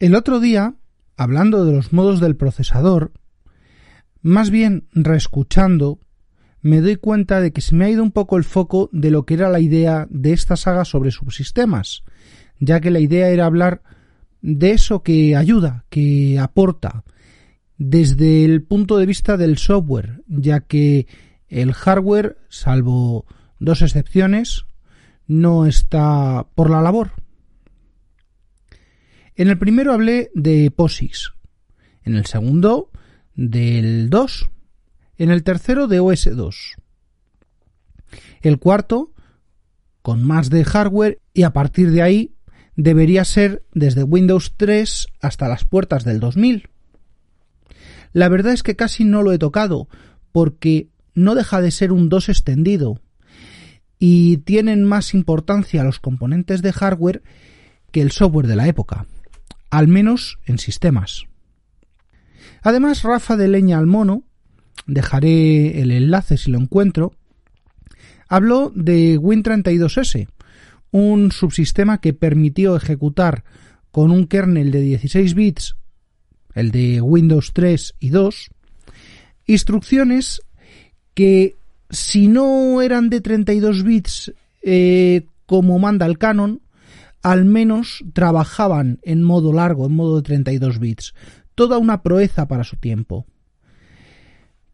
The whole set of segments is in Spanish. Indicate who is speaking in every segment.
Speaker 1: El otro día, hablando de los modos del procesador, más bien reescuchando, me doy cuenta de que se me ha ido un poco el foco de lo que era la idea de esta saga sobre subsistemas, ya que la idea era hablar de eso que ayuda, que aporta, desde el punto de vista del software, ya que el hardware, salvo dos excepciones, no está por la labor. En el primero hablé de POSIX, en el segundo del 2, en el tercero de OS2. El cuarto, con más de hardware y a partir de ahí debería ser desde Windows 3 hasta las puertas del 2000. La verdad es que casi no lo he tocado, porque no deja de ser un 2 extendido, y tienen más importancia los componentes de hardware que el software de la época, al menos en sistemas. Además, Rafa de Leña al Mono, dejaré el enlace si lo encuentro, habló de Win32S, un subsistema que permitió ejecutar con un kernel de 16 bits el de Windows 3 y 2, instrucciones que si no eran de 32 bits eh, como manda el canon, al menos trabajaban en modo largo, en modo de 32 bits. Toda una proeza para su tiempo.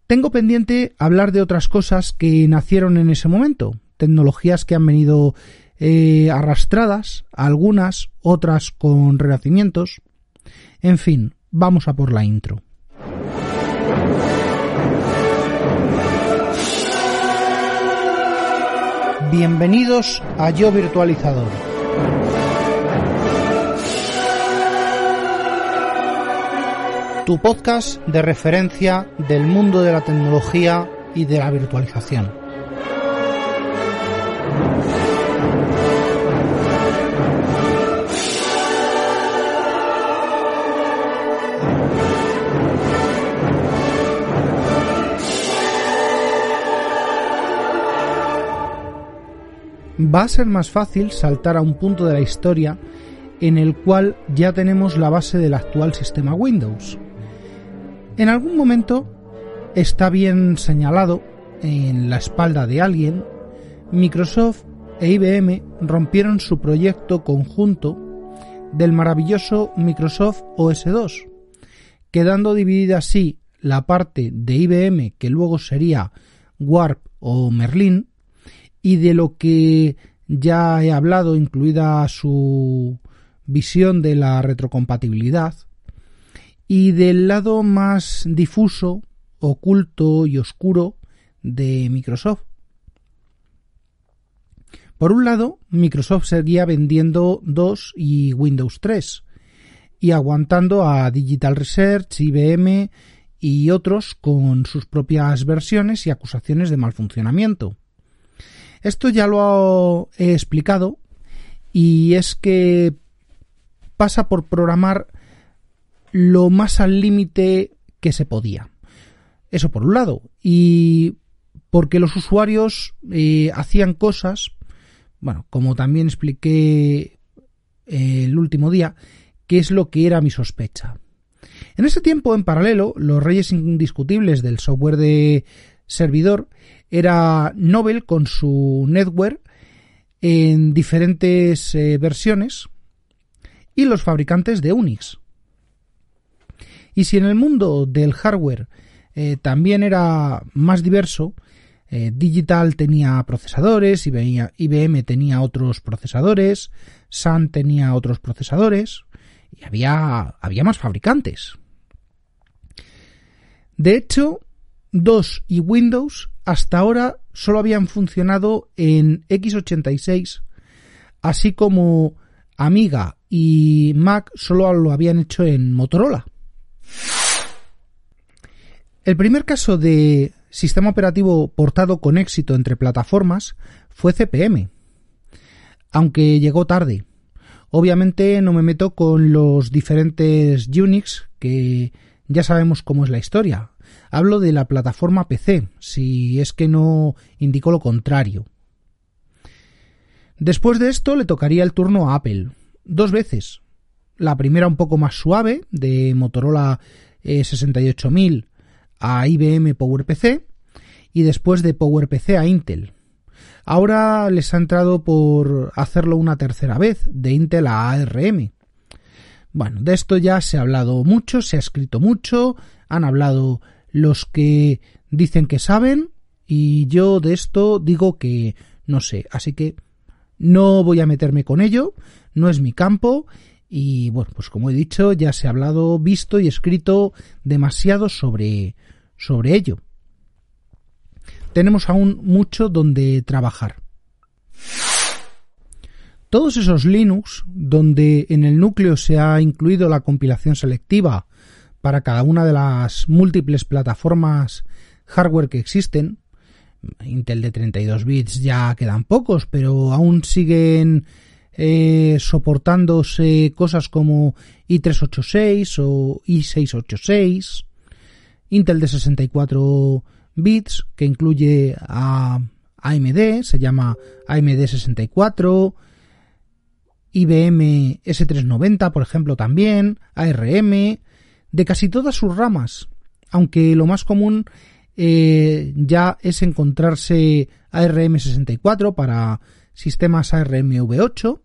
Speaker 1: Tengo pendiente hablar de otras cosas que nacieron en ese momento, tecnologías que han venido eh, arrastradas, algunas, otras con renacimientos. En fin, Vamos a por la intro. Bienvenidos a Yo Virtualizador. Tu podcast de referencia del mundo de la tecnología y de la virtualización. Va a ser más fácil saltar a un punto de la historia en el cual ya tenemos la base del actual sistema Windows. En algún momento está bien señalado en la espalda de alguien, Microsoft e IBM rompieron su proyecto conjunto del maravilloso Microsoft OS2, quedando dividida así la parte de IBM que luego sería Warp o Merlin y de lo que ya he hablado, incluida su visión de la retrocompatibilidad, y del lado más difuso, oculto y oscuro de Microsoft. Por un lado, Microsoft seguía vendiendo 2 y Windows 3 y aguantando a Digital Research, IBM y otros con sus propias versiones y acusaciones de mal funcionamiento. Esto ya lo he explicado y es que pasa por programar lo más al límite que se podía. Eso por un lado. Y porque los usuarios eh, hacían cosas, bueno, como también expliqué eh, el último día, que es lo que era mi sospecha. En ese tiempo, en paralelo, los reyes indiscutibles del software de servidor era Nobel con su netware en diferentes eh, versiones y los fabricantes de Unix. Y si en el mundo del hardware eh, también era más diverso, eh, Digital tenía procesadores, IBM, IBM tenía otros procesadores, Sun tenía otros procesadores y había, había más fabricantes. De hecho, 2 y Windows hasta ahora solo habían funcionado en x86, así como Amiga y Mac solo lo habían hecho en Motorola. El primer caso de sistema operativo portado con éxito entre plataformas fue CPM, aunque llegó tarde. Obviamente no me meto con los diferentes Unix, que ya sabemos cómo es la historia. Hablo de la plataforma PC, si es que no indicó lo contrario. Después de esto le tocaría el turno a Apple, dos veces, La primera un poco más suave, de Motorola 68000 a IBM PowerPC y después de PowerPC a Intel. Ahora les ha entrado por hacerlo una tercera vez, de Intel a ARM. Bueno, de esto ya se ha hablado mucho, se ha escrito mucho, han hablado los que dicen que saben y yo de esto digo que no sé, así que no voy a meterme con ello, no es mi campo y bueno, pues como he dicho, ya se ha hablado, visto y escrito demasiado sobre sobre ello tenemos aún mucho donde trabajar. Todos esos Linux, donde en el núcleo se ha incluido la compilación selectiva para cada una de las múltiples plataformas hardware que existen, Intel de 32 bits ya quedan pocos, pero aún siguen eh, soportándose cosas como i386 o i686, Intel de 64 bits que incluye a AMD, se llama AMD 64, IBM S390, por ejemplo, también, ARM, de casi todas sus ramas, aunque lo más común eh, ya es encontrarse ARM 64 para sistemas ARM V8.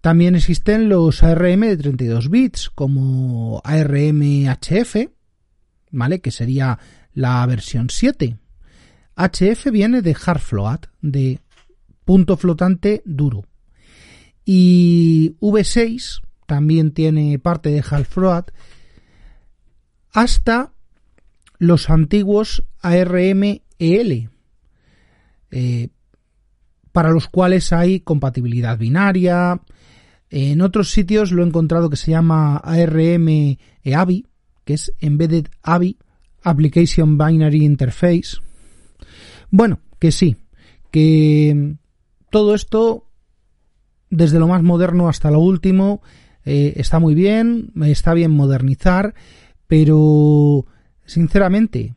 Speaker 1: También existen los ARM de 32 bits como ARM HF, ¿vale? Que sería la versión 7. HF viene de hard float, de punto flotante duro. Y V6 también tiene parte de hard float hasta los antiguos ARM EL, eh, para los cuales hay compatibilidad binaria. En otros sitios lo he encontrado que se llama ARM EAVI, que es Embedded AVI, Application Binary Interface. Bueno, que sí, que todo esto, desde lo más moderno hasta lo último, eh, está muy bien, está bien modernizar, pero sinceramente,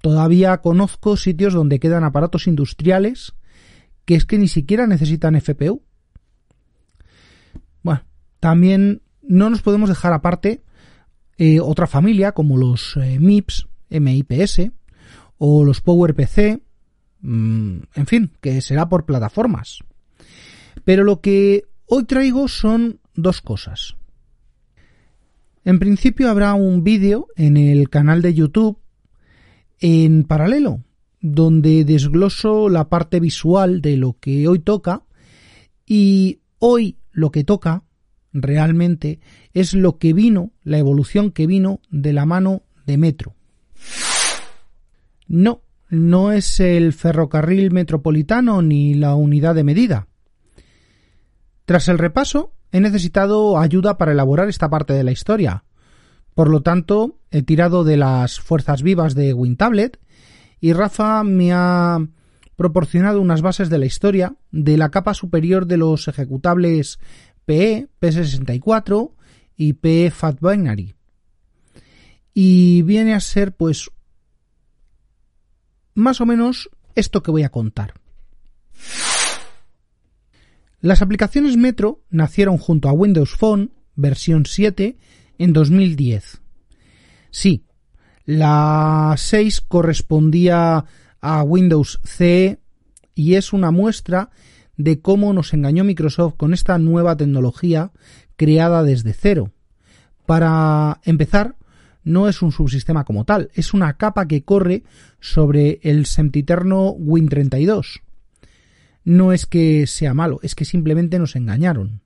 Speaker 1: todavía conozco sitios donde quedan aparatos industriales que es que ni siquiera necesitan FPU. Bueno, también no nos podemos dejar aparte eh, otra familia como los eh, MIPS, MIPS o los PowerPC, mm, en fin, que será por plataformas. Pero lo que hoy traigo son dos cosas. En principio habrá un vídeo en el canal de YouTube en paralelo, donde desgloso la parte visual de lo que hoy toca y hoy lo que toca realmente es lo que vino, la evolución que vino de la mano de Metro. No, no es el ferrocarril metropolitano ni la unidad de medida. Tras el repaso, he necesitado ayuda para elaborar esta parte de la historia. Por lo tanto, he tirado de las fuerzas vivas de WinTablet y Rafa me ha proporcionado unas bases de la historia de la capa superior de los ejecutables PE, PS64 y PE Fat Binary. Y viene a ser pues más o menos esto que voy a contar. Las aplicaciones Metro nacieron junto a Windows Phone versión 7 en 2010. Sí, la 6 correspondía a Windows CE y es una muestra de cómo nos engañó Microsoft con esta nueva tecnología creada desde cero. Para empezar, no es un subsistema como tal, es una capa que corre sobre el sempiterno Win32. No es que sea malo, es que simplemente nos engañaron.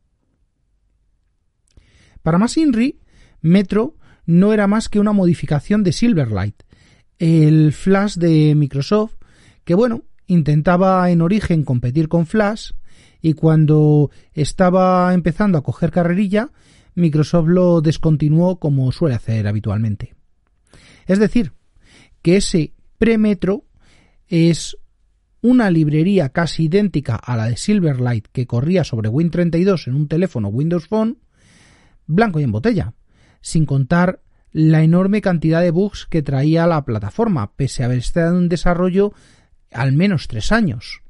Speaker 1: Para más Inri, Metro no era más que una modificación de Silverlight, el Flash de Microsoft, que bueno, intentaba en origen competir con Flash y cuando estaba empezando a coger carrerilla, Microsoft lo descontinuó como suele hacer habitualmente. Es decir, que ese premetro es una librería casi idéntica a la de Silverlight que corría sobre Win32 en un teléfono Windows Phone, blanco y en botella, sin contar la enorme cantidad de bugs que traía la plataforma, pese a haber estado en desarrollo al menos tres años.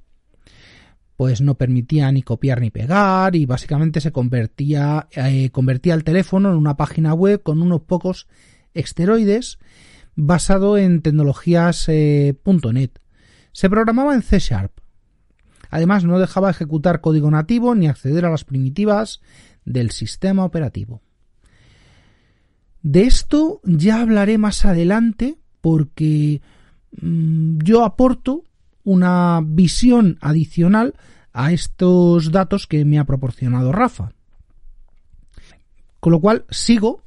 Speaker 1: pues no permitía ni copiar ni pegar y básicamente se convertía, eh, el teléfono en una página web con unos pocos esteroides basado en tecnologías eh, .NET. Se programaba en C Sharp. Además no dejaba ejecutar código nativo ni acceder a las primitivas del sistema operativo. De esto ya hablaré más adelante porque mm, yo aporto una visión adicional a estos datos que me ha proporcionado Rafa. Con lo cual sigo.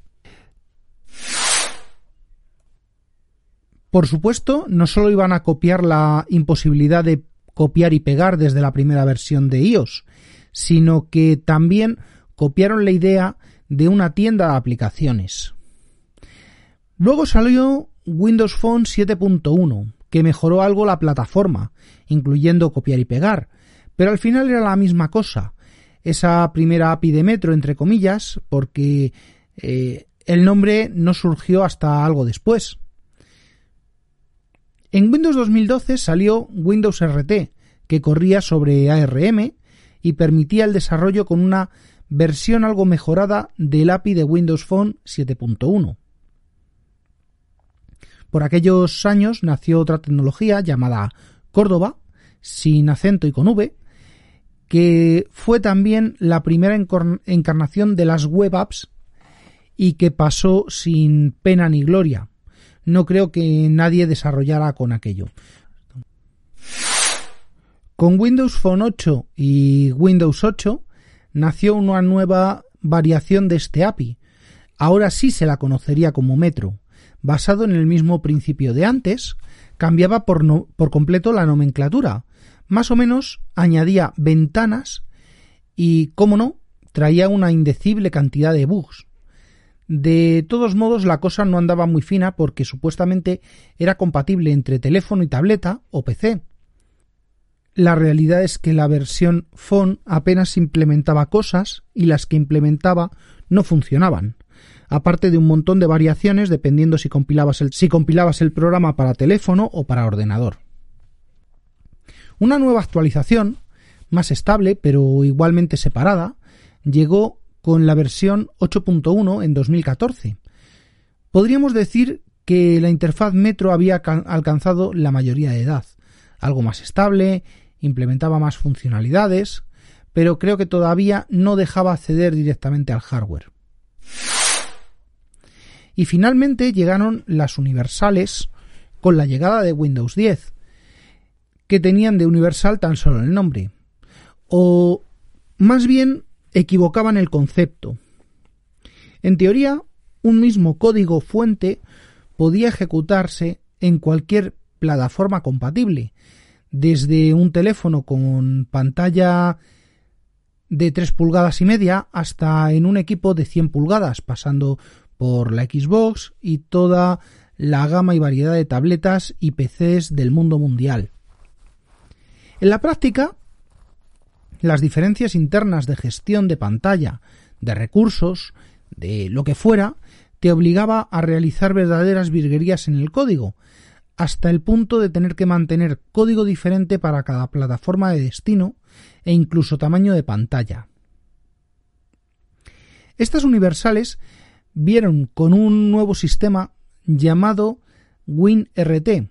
Speaker 1: Por supuesto, no solo iban a copiar la imposibilidad de copiar y pegar desde la primera versión de iOS, sino que también copiaron la idea de una tienda de aplicaciones. Luego salió Windows Phone 7.1, que mejoró algo la plataforma, incluyendo copiar y pegar, pero al final era la misma cosa. Esa primera API de Metro, entre comillas, porque eh, el nombre no surgió hasta algo después. En Windows 2012 salió Windows RT, que corría sobre ARM y permitía el desarrollo con una versión algo mejorada del API de Windows Phone 7.1. Por aquellos años nació otra tecnología llamada Córdoba, sin acento y con V, que fue también la primera encarnación de las web apps y que pasó sin pena ni gloria. No creo que nadie desarrollara con aquello. Con Windows Phone 8 y Windows 8 nació una nueva variación de este API. Ahora sí se la conocería como Metro basado en el mismo principio de antes, cambiaba por, por completo la nomenclatura. Más o menos añadía ventanas y, como no, traía una indecible cantidad de bugs. De todos modos, la cosa no andaba muy fina porque supuestamente era compatible entre teléfono y tableta o PC. La realidad es que la versión Phone apenas implementaba cosas y las que implementaba no funcionaban aparte de un montón de variaciones dependiendo si compilabas el, si compilabas el programa para teléfono o para ordenador. Una nueva actualización, más estable pero igualmente separada, llegó con la versión 8.1 en 2014. Podríamos decir que la interfaz Metro había alcanzado la mayoría de edad, algo más estable, implementaba más funcionalidades, pero creo que todavía no dejaba acceder directamente al hardware. Y finalmente llegaron las universales con la llegada de Windows 10, que tenían de universal tan solo el nombre. O más bien equivocaban el concepto. En teoría, un mismo código fuente podía ejecutarse en cualquier plataforma compatible, desde un teléfono con pantalla de 3 pulgadas y media hasta en un equipo de 100 pulgadas, pasando por la Xbox y toda la gama y variedad de tabletas y PCs del mundo mundial. En la práctica, las diferencias internas de gestión de pantalla, de recursos, de lo que fuera, te obligaba a realizar verdaderas virguerías en el código, hasta el punto de tener que mantener código diferente para cada plataforma de destino e incluso tamaño de pantalla. Estas universales vieron con un nuevo sistema llamado WinRT,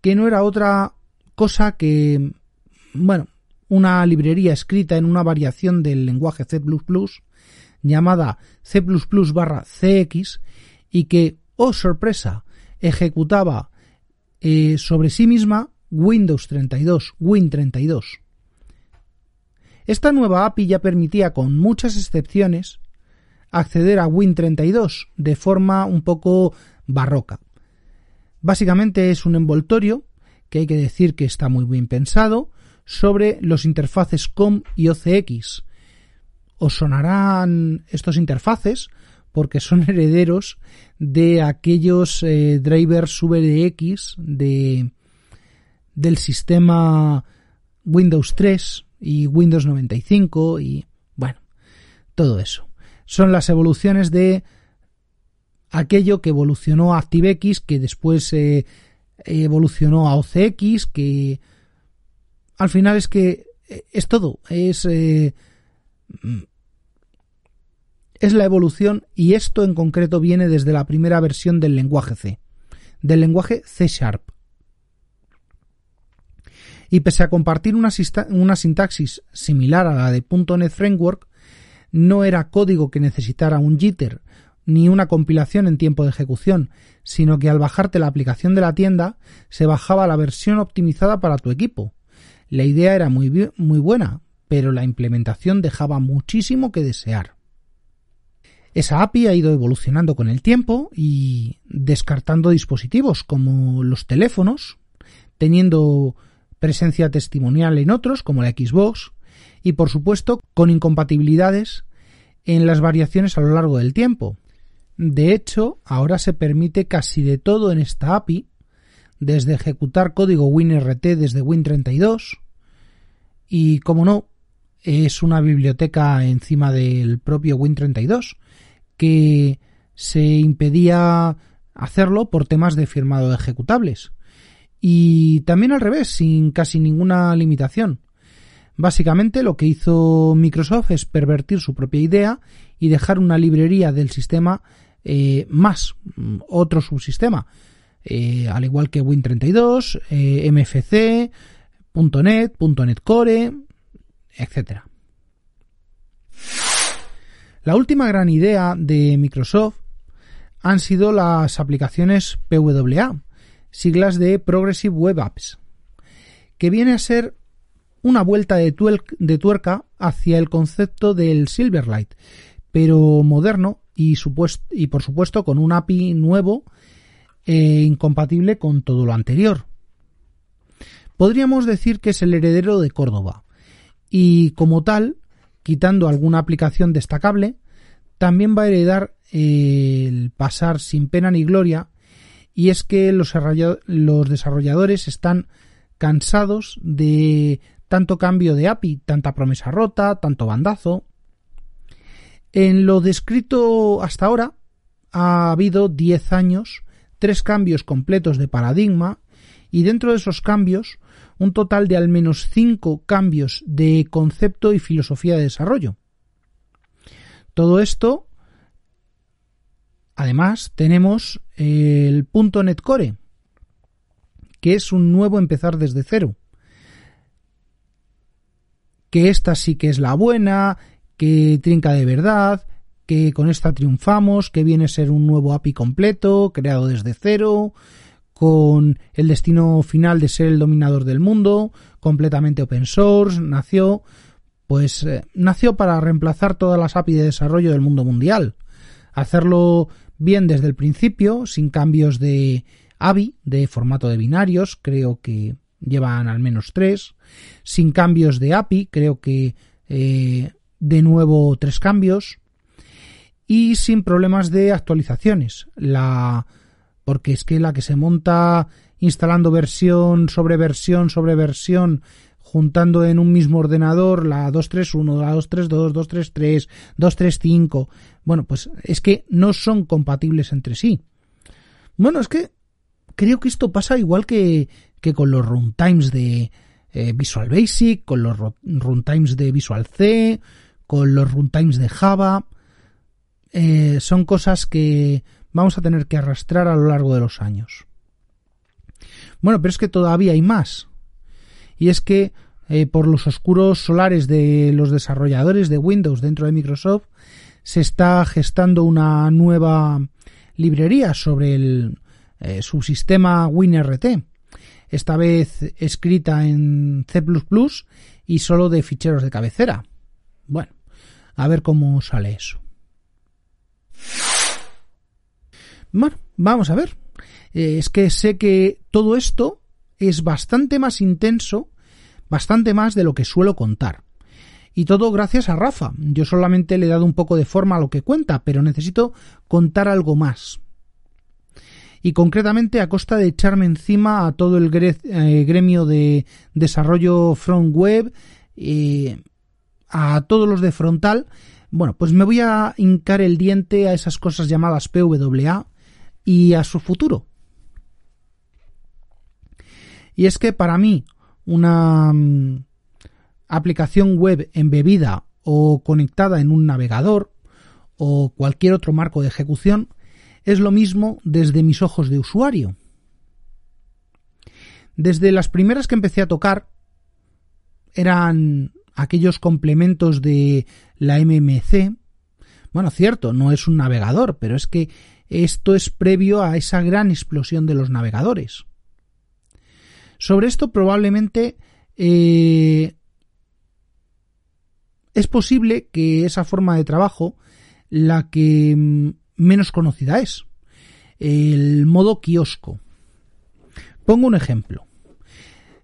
Speaker 1: que no era otra cosa que, bueno, una librería escrita en una variación del lenguaje C++ llamada C++ barra CX y que, oh sorpresa, ejecutaba eh, sobre sí misma Windows 32, Win32. Esta nueva API ya permitía, con muchas excepciones, acceder a Win32 de forma un poco barroca. Básicamente es un envoltorio que hay que decir que está muy bien pensado sobre los interfaces COM y OCX. Os sonarán estos interfaces porque son herederos de aquellos eh, drivers VDX de, del sistema Windows 3 y Windows 95 y bueno, todo eso son las evoluciones de aquello que evolucionó a ActiveX, que después eh, evolucionó a OCX, que al final es que es todo, es, es la evolución y esto en concreto viene desde la primera versión del lenguaje C, del lenguaje C Sharp. Y pese a compartir una, una sintaxis similar a la de .NET Framework, no era código que necesitara un jitter ni una compilación en tiempo de ejecución, sino que al bajarte la aplicación de la tienda se bajaba la versión optimizada para tu equipo. La idea era muy, muy buena, pero la implementación dejaba muchísimo que desear. Esa API ha ido evolucionando con el tiempo y descartando dispositivos como los teléfonos, teniendo presencia testimonial en otros como la Xbox y por supuesto con incompatibilidades en las variaciones a lo largo del tiempo, de hecho, ahora se permite casi de todo en esta API, desde ejecutar código WinRT desde Win32 y, como no, es una biblioteca encima del propio Win32 que se impedía hacerlo por temas de firmado de ejecutables. Y también al revés, sin casi ninguna limitación. Básicamente lo que hizo Microsoft es pervertir su propia idea y dejar una librería del sistema eh, más mm, otro subsistema, eh, al igual que Win32, eh, MFC, .NET, .NET Core, etc. La última gran idea de Microsoft han sido las aplicaciones PWA, siglas de Progressive Web Apps, que viene a ser una vuelta de, tuerca hacia el concepto del Silverlight, pero moderno y, y por supuesto con un API nuevo e incompatible con todo lo anterior. Podríamos decir que es el heredero de Córdoba y como tal, quitando alguna aplicación destacable, también va a heredar el pasar sin pena ni gloria y es que los, los desarrolladores están cansados de tanto cambio de API, tanta promesa rota, tanto bandazo. En lo descrito hasta ahora ha habido 10 años, tres cambios completos de paradigma y dentro de esos cambios un total de al menos 5 cambios de concepto y filosofía de desarrollo. Todo esto, además, tenemos el .NET Core, que es un nuevo empezar desde cero. Que esta sí que es la buena, que trinca de verdad, que con esta triunfamos, que viene a ser un nuevo API completo, creado desde cero, con el destino final de ser el dominador del mundo, completamente open source, nació, pues eh, nació para reemplazar todas las API de desarrollo del mundo mundial, hacerlo bien desde el principio, sin cambios de AVI, de formato de binarios, creo que llevan al menos tres, sin cambios de API, creo que eh, de nuevo tres cambios. Y sin problemas de actualizaciones. La porque es que la que se monta instalando versión sobre versión sobre versión juntando en un mismo ordenador la 231, la 232, 233, 235. Bueno, pues es que no son compatibles entre sí. Bueno, es que creo que esto pasa igual que, que con los runtimes de eh, Visual Basic, con los runtimes de Visual C, con los runtimes de Java. Eh, son cosas que vamos a tener que arrastrar a lo largo de los años. Bueno, pero es que todavía hay más. Y es que eh, por los oscuros solares de los desarrolladores de Windows dentro de Microsoft se está gestando una nueva librería sobre el eh, subsistema WinRT. Esta vez escrita en C++ y solo de ficheros de cabecera. Bueno, a ver cómo sale eso. Bueno, vamos a ver. Eh, es que sé que todo esto es bastante más intenso, bastante más de lo que suelo contar. Y todo gracias a Rafa. Yo solamente le he dado un poco de forma a lo que cuenta, pero necesito contar algo más. Y concretamente a costa de echarme encima a todo el eh, gremio de desarrollo front web, eh, a todos los de frontal, bueno, pues me voy a hincar el diente a esas cosas llamadas PWA y a su futuro. Y es que para mí una mm, aplicación web embebida o conectada en un navegador o cualquier otro marco de ejecución es lo mismo desde mis ojos de usuario. Desde las primeras que empecé a tocar eran aquellos complementos de la MMC. Bueno, cierto, no es un navegador, pero es que esto es previo a esa gran explosión de los navegadores. Sobre esto probablemente eh, es posible que esa forma de trabajo la que mm, menos conocida es. El modo kiosco. Pongo un ejemplo.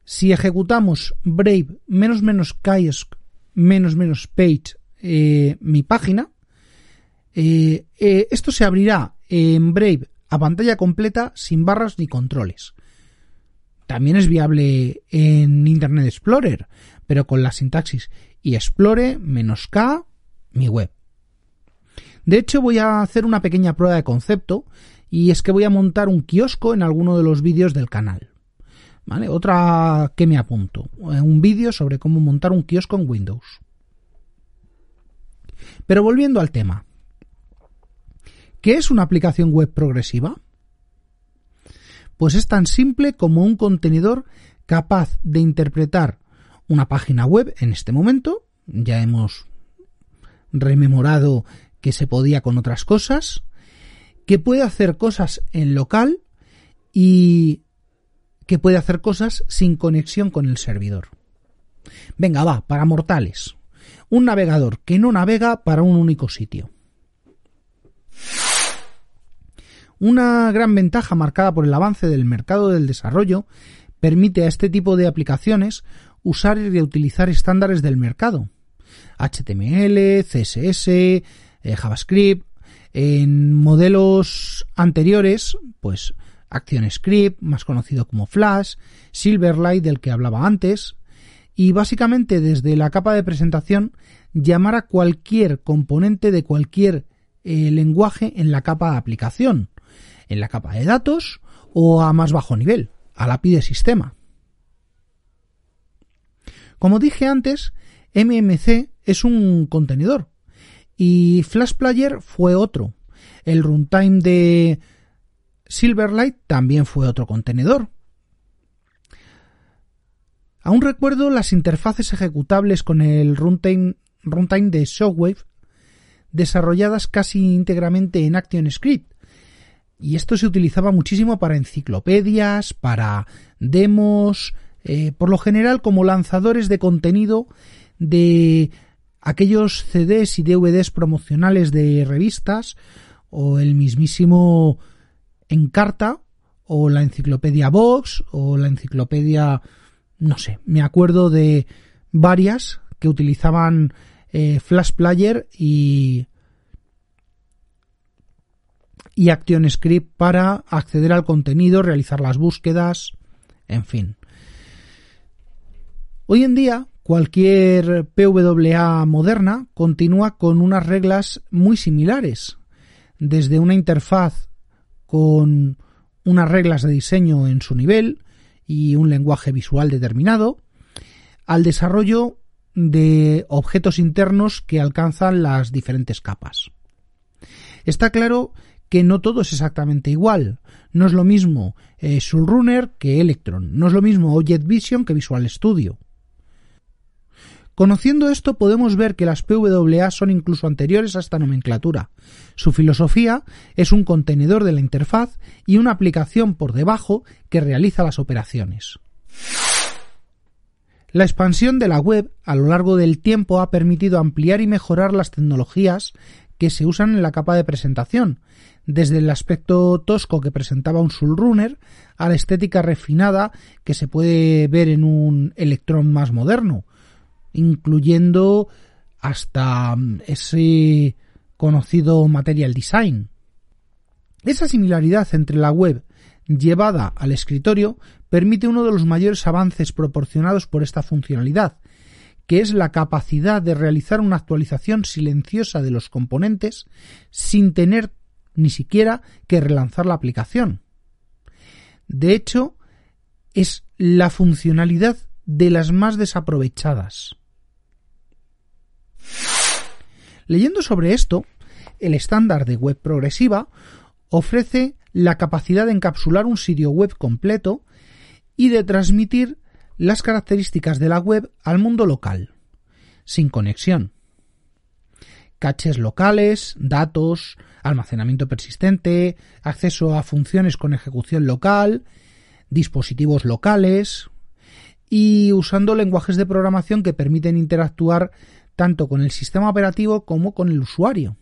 Speaker 1: Si ejecutamos Brave menos menos kiosk menos menos page eh, mi página, eh, esto se abrirá en Brave a pantalla completa sin barras ni controles. También es viable en Internet Explorer, pero con la sintaxis y explore menos K mi web. De hecho, voy a hacer una pequeña prueba de concepto y es que voy a montar un kiosco en alguno de los vídeos del canal. ¿Vale? Otra que me apunto. Un vídeo sobre cómo montar un kiosco en Windows. Pero volviendo al tema. ¿Qué es una aplicación web progresiva? Pues es tan simple como un contenedor capaz de interpretar una página web en este momento. Ya hemos rememorado que se podía con otras cosas, que puede hacer cosas en local y que puede hacer cosas sin conexión con el servidor. Venga, va, para mortales. Un navegador que no navega para un único sitio. Una gran ventaja marcada por el avance del mercado del desarrollo permite a este tipo de aplicaciones usar y reutilizar estándares del mercado. HTML, CSS, eh, JavaScript. En modelos anteriores, pues ActionScript, más conocido como Flash, Silverlight, del que hablaba antes, y básicamente desde la capa de presentación llamar a cualquier componente de cualquier eh, lenguaje en la capa de aplicación, en la capa de datos o a más bajo nivel, a la API de sistema. Como dije antes, MMC es un contenedor, y Flash Player fue otro. El runtime de Silverlight también fue otro contenedor. Aún recuerdo las interfaces ejecutables con el runtime, runtime de Shockwave desarrolladas casi íntegramente en ActionScript. Y esto se utilizaba muchísimo para enciclopedias, para demos, eh, por lo general como lanzadores de contenido de aquellos CDs y DVDs promocionales de revistas o el mismísimo Encarta o la enciclopedia Vox o la enciclopedia no sé, me acuerdo de varias que utilizaban eh, Flash Player y y ActionScript para acceder al contenido, realizar las búsquedas, en fin. Hoy en día, Cualquier PWA moderna continúa con unas reglas muy similares, desde una interfaz con unas reglas de diseño en su nivel y un lenguaje visual determinado, al desarrollo de objetos internos que alcanzan las diferentes capas. Está claro que no todo es exactamente igual. No es lo mismo eh, Runner que Electron, no es lo mismo Object Vision que Visual Studio. Conociendo esto podemos ver que las PWA son incluso anteriores a esta nomenclatura. Su filosofía es un contenedor de la interfaz y una aplicación por debajo que realiza las operaciones. La expansión de la web a lo largo del tiempo ha permitido ampliar y mejorar las tecnologías que se usan en la capa de presentación, desde el aspecto tosco que presentaba un Runner a la estética refinada que se puede ver en un Electron más moderno, incluyendo hasta mm, ese conocido material design. Esa similaridad entre la web llevada al escritorio permite uno de los mayores avances proporcionados por esta funcionalidad, que es la capacidad de realizar una actualización silenciosa de los componentes sin tener ni siquiera que relanzar la aplicación. De hecho, es la funcionalidad de las más desaprovechadas. Leyendo sobre esto, el estándar de web progresiva ofrece la capacidad de encapsular un sitio web completo y de transmitir las características de la web al mundo local, sin conexión. Caches locales, datos, almacenamiento persistente, acceso a funciones con ejecución local, dispositivos locales y usando lenguajes de programación que permiten interactuar tanto con el sistema operativo como con el usuario.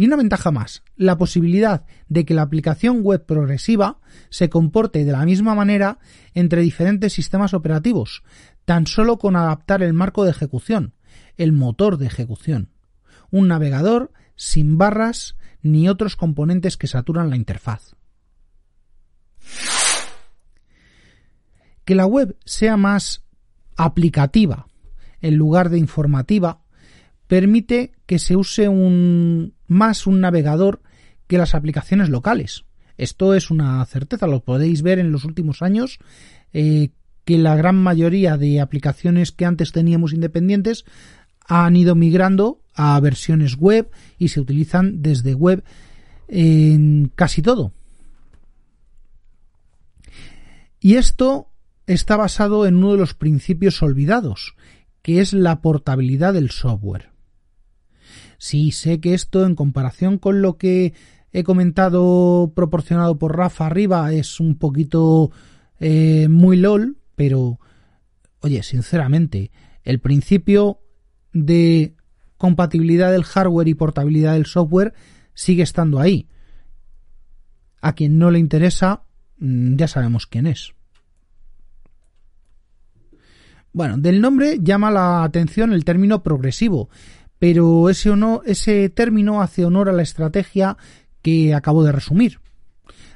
Speaker 1: Y una ventaja más, la posibilidad de que la aplicación web progresiva se comporte de la misma manera entre diferentes sistemas operativos, tan solo con adaptar el marco de ejecución, el motor de ejecución, un navegador sin barras ni otros componentes que saturan la interfaz. Que la web sea más aplicativa en lugar de informativa permite que se use más un navegador que las aplicaciones locales. Esto es una certeza, lo podéis ver en los últimos años, eh, que la gran mayoría de aplicaciones que antes teníamos independientes han ido migrando a versiones web y se utilizan desde web en casi todo. Y esto está basado en uno de los principios olvidados, que es la portabilidad del software. Sí, sé que esto en comparación con lo que he comentado proporcionado por Rafa arriba es un poquito eh, muy lol, pero oye, sinceramente, el principio de compatibilidad del hardware y portabilidad del software sigue estando ahí. A quien no le interesa, mm, ya sabemos quién es. Bueno, del nombre llama la atención el término progresivo, pero ese, ese término hace honor a la estrategia que acabo de resumir.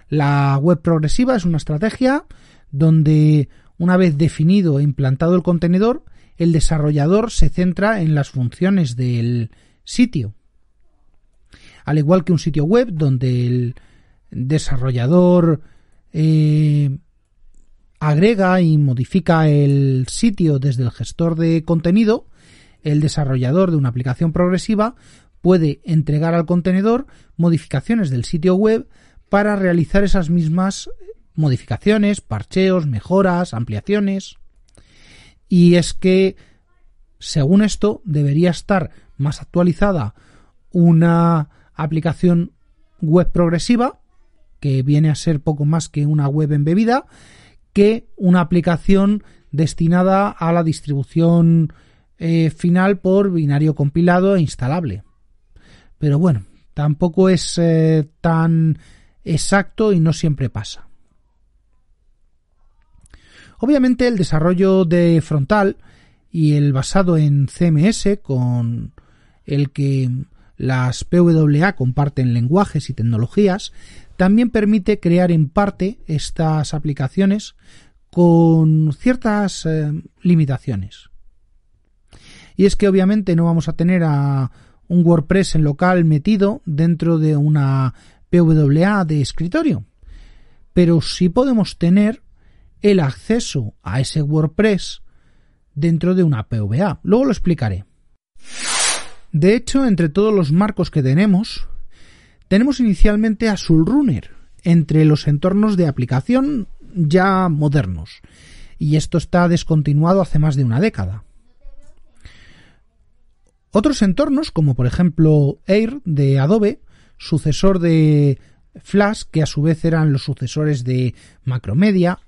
Speaker 1: La web progresiva es una estrategia donde, una vez definido e implantado el contenedor, el desarrollador se centra en las funciones del sitio. Al igual que un sitio web donde el desarrollador eh, agrega y modifica el sitio desde el gestor de contenido, el desarrollador de una aplicación progresiva puede entregar al contenedor modificaciones del sitio web para realizar esas mismas modificaciones, parcheos, mejoras, ampliaciones. Y es que, según esto, debería estar más actualizada una aplicación web progresiva, que viene a ser poco más que una web embebida, que una aplicación destinada a la distribución eh, final por binario compilado e instalable. Pero bueno, tampoco es eh, tan exacto y no siempre pasa. Obviamente el desarrollo de frontal y el basado en CMS con el que las PWA comparten lenguajes y tecnologías también permite crear en parte estas aplicaciones con ciertas eh, limitaciones. Y es que obviamente no vamos a tener a un WordPress en local metido dentro de una PWA de escritorio, pero sí podemos tener el acceso a ese WordPress dentro de una PWA. Luego lo explicaré. De hecho, entre todos los marcos que tenemos, tenemos inicialmente a Sulrunner entre los entornos de aplicación ya modernos, y esto está descontinuado hace más de una década. Otros entornos, como por ejemplo Air de Adobe, sucesor de Flash, que a su vez eran los sucesores de Macromedia,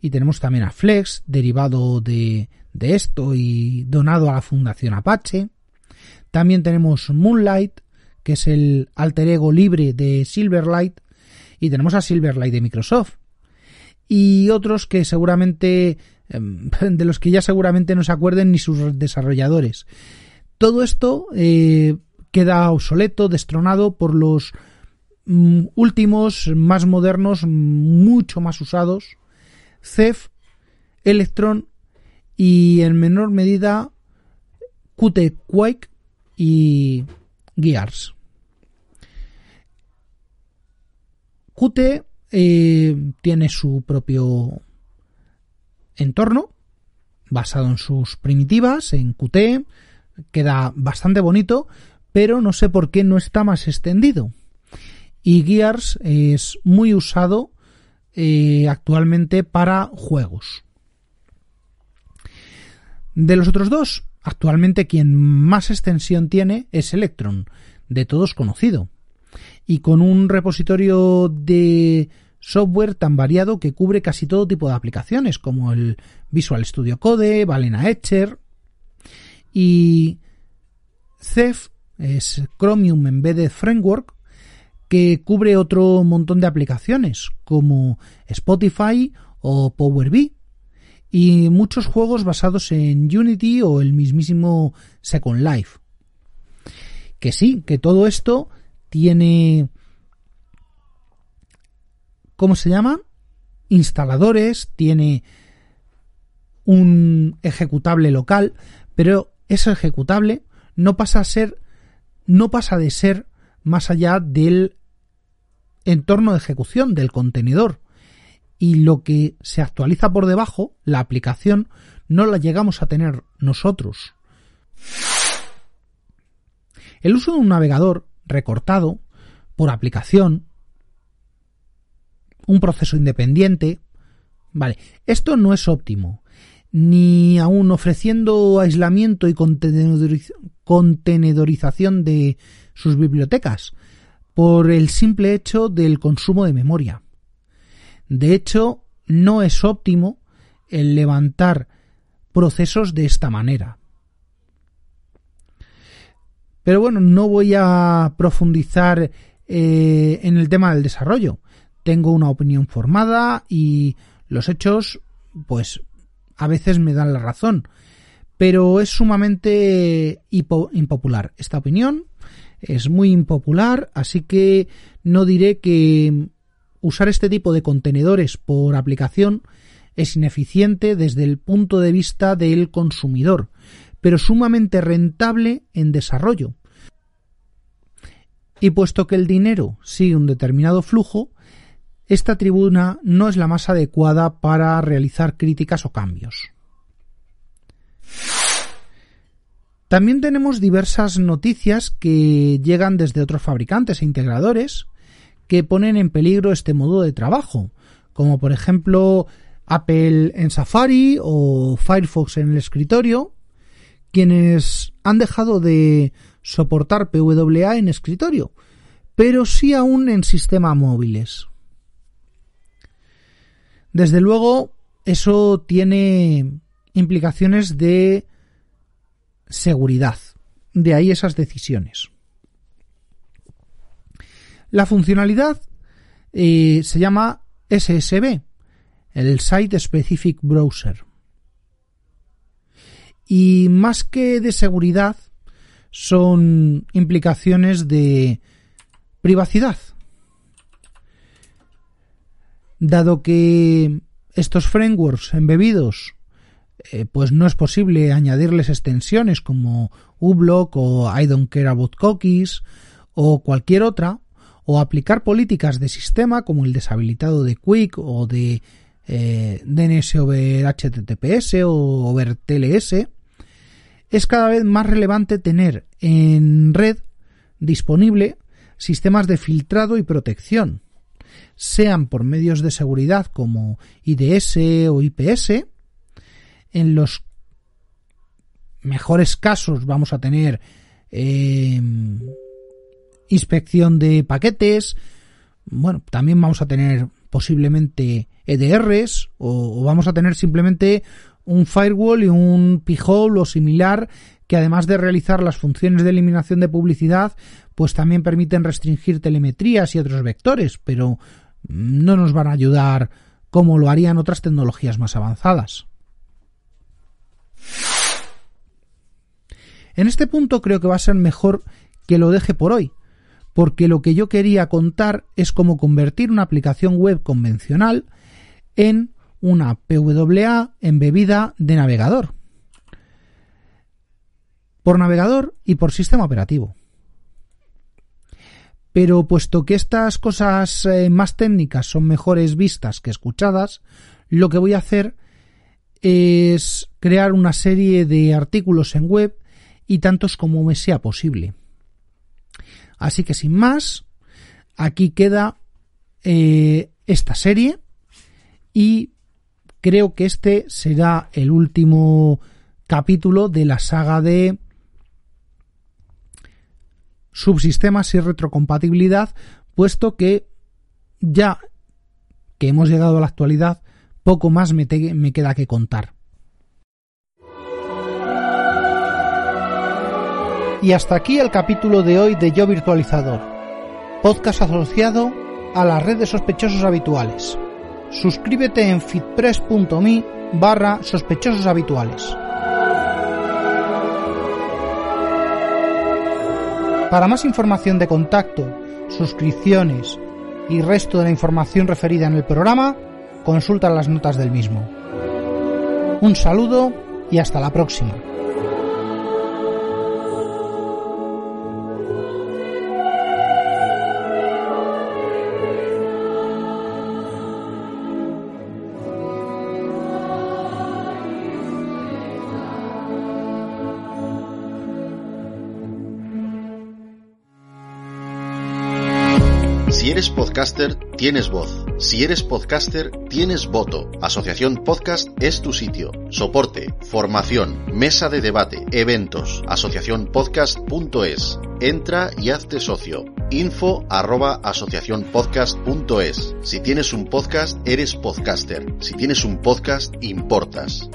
Speaker 1: y tenemos también a Flex, derivado de, esto y donado a la Fundación Apache. También tenemos Moonlight, que es el alter ego libre de Silverlight, y tenemos a Silverlight de Microsoft. Y otros que seguramente, em, de los que ya seguramente no se acuerden ni sus desarrolladores. Todo esto eh, queda obsoleto, destronado por los mm, últimos, más modernos, mucho más usados, CEF, Electron y en menor medida Qt Quake y Gears. Qt eh, tiene su propio entorno basado en sus primitivas, en Qt, queda bastante bonito, pero no sé por qué no está más extendido. Y Gears es muy usado eh, actualmente para juegos. De los otros dos, actualmente quien más extensión tiene es Electron, de todos conocido, y con un repositorio de software tan variado que cubre casi todo tipo de aplicaciones, como el Visual Studio Code, Valena Etcher y Ceph es Chromium Embedded Framework que cubre otro montón de aplicaciones como Spotify o Power BI y muchos juegos basados en Unity o el mismísimo Second Life. Que sí, que todo esto tiene ¿cómo se llama? Instaladores, tiene un ejecutable local, pero ese ejecutable no pasa a ser, no pasa de ser más allá del entorno de ejecución del contenedor. Y lo que se actualiza por debajo, la aplicación, no la llegamos a tener nosotros. El uso de un navegador recortado por aplicación un proceso independiente. Vale, esto no es óptimo, ni aún ofreciendo aislamiento y contenedorización de sus bibliotecas, por el simple hecho del consumo de memoria. De hecho, no es óptimo el levantar procesos de esta manera. Pero bueno, no voy a profundizar eh, en el tema del desarrollo tengo una opinión formada y los hechos, pues a veces me dan la razón. Pero es sumamente impopular. Esta opinión es muy impopular, así que no diré que usar este tipo de contenedores por aplicación es ineficiente desde el punto de vista del consumidor, pero sumamente rentable en desarrollo. Y puesto que el dinero sigue un determinado flujo, esta tribuna no es la más adecuada para realizar críticas o cambios. También tenemos diversas noticias que llegan desde otros fabricantes e integradores que ponen en peligro este modo de trabajo, como por ejemplo Apple en Safari o Firefox en el escritorio, quienes han dejado de soportar PWA en escritorio, pero sí aún en sistemas móviles. Desde luego, eso tiene implicaciones de seguridad. De ahí esas decisiones. La funcionalidad eh, se llama SSB, el Site Specific Browser. Y más que de seguridad, son implicaciones de privacidad dado que estos frameworks embebidos eh, pues no es posible añadirles extensiones como uBlock o I don't care about cookies o cualquier otra o aplicar políticas de sistema como el deshabilitado de Quick o de eh, DNS over HTTPS o over TLS es cada vez más relevante tener en red disponible sistemas de filtrado y protección sean por medios de seguridad como IDS o IPS. En los mejores casos vamos a tener em, inspección de paquetes. Bueno, también vamos a tener posiblemente EDRs o, vamos a tener simplemente un firewall y un pijol o similar que además de realizar las funciones de eliminación de publicidad, pues también permiten restringir telemetrías y otros vectores, pero no nos van a ayudar como lo harían otras tecnologías más avanzadas. En este punto creo que va a ser mejor que lo deje por hoy, porque lo que yo quería contar es cómo convertir una aplicación web convencional en una PWA embebida de navegador. Por navegador y por sistema operativo. Pero puesto que estas cosas eh, más técnicas son mejores vistas que escuchadas, lo que voy a hacer es crear una serie de artículos en web y tantos como me sea posible. Así que sin más, aquí queda eh, esta serie y creo que este será el último capítulo de la saga de subsistemas y retrocompatibilidad, puesto que ya que hemos llegado a la actualidad, poco más me, queda que contar. Y hasta aquí el capítulo de hoy de Yo Virtualizador, podcast asociado a la red de sospechosos habituales. Suscríbete en fitpress.me barra sospechosos habituales. Para más información de contacto, suscripciones y resto de la información referida en el programa, consulta las notas del mismo. Un saludo y hasta la próxima.
Speaker 2: Podcaster, tienes voz. Si eres podcaster, tienes voto. Asociación Podcast es tu sitio. Soporte, formación, mesa de debate, eventos. Asociacionpodcast.es. Entra y hazte socio. Info arroba asociacionpodcast.es. Si tienes un podcast, eres podcaster. Si tienes un podcast, importas.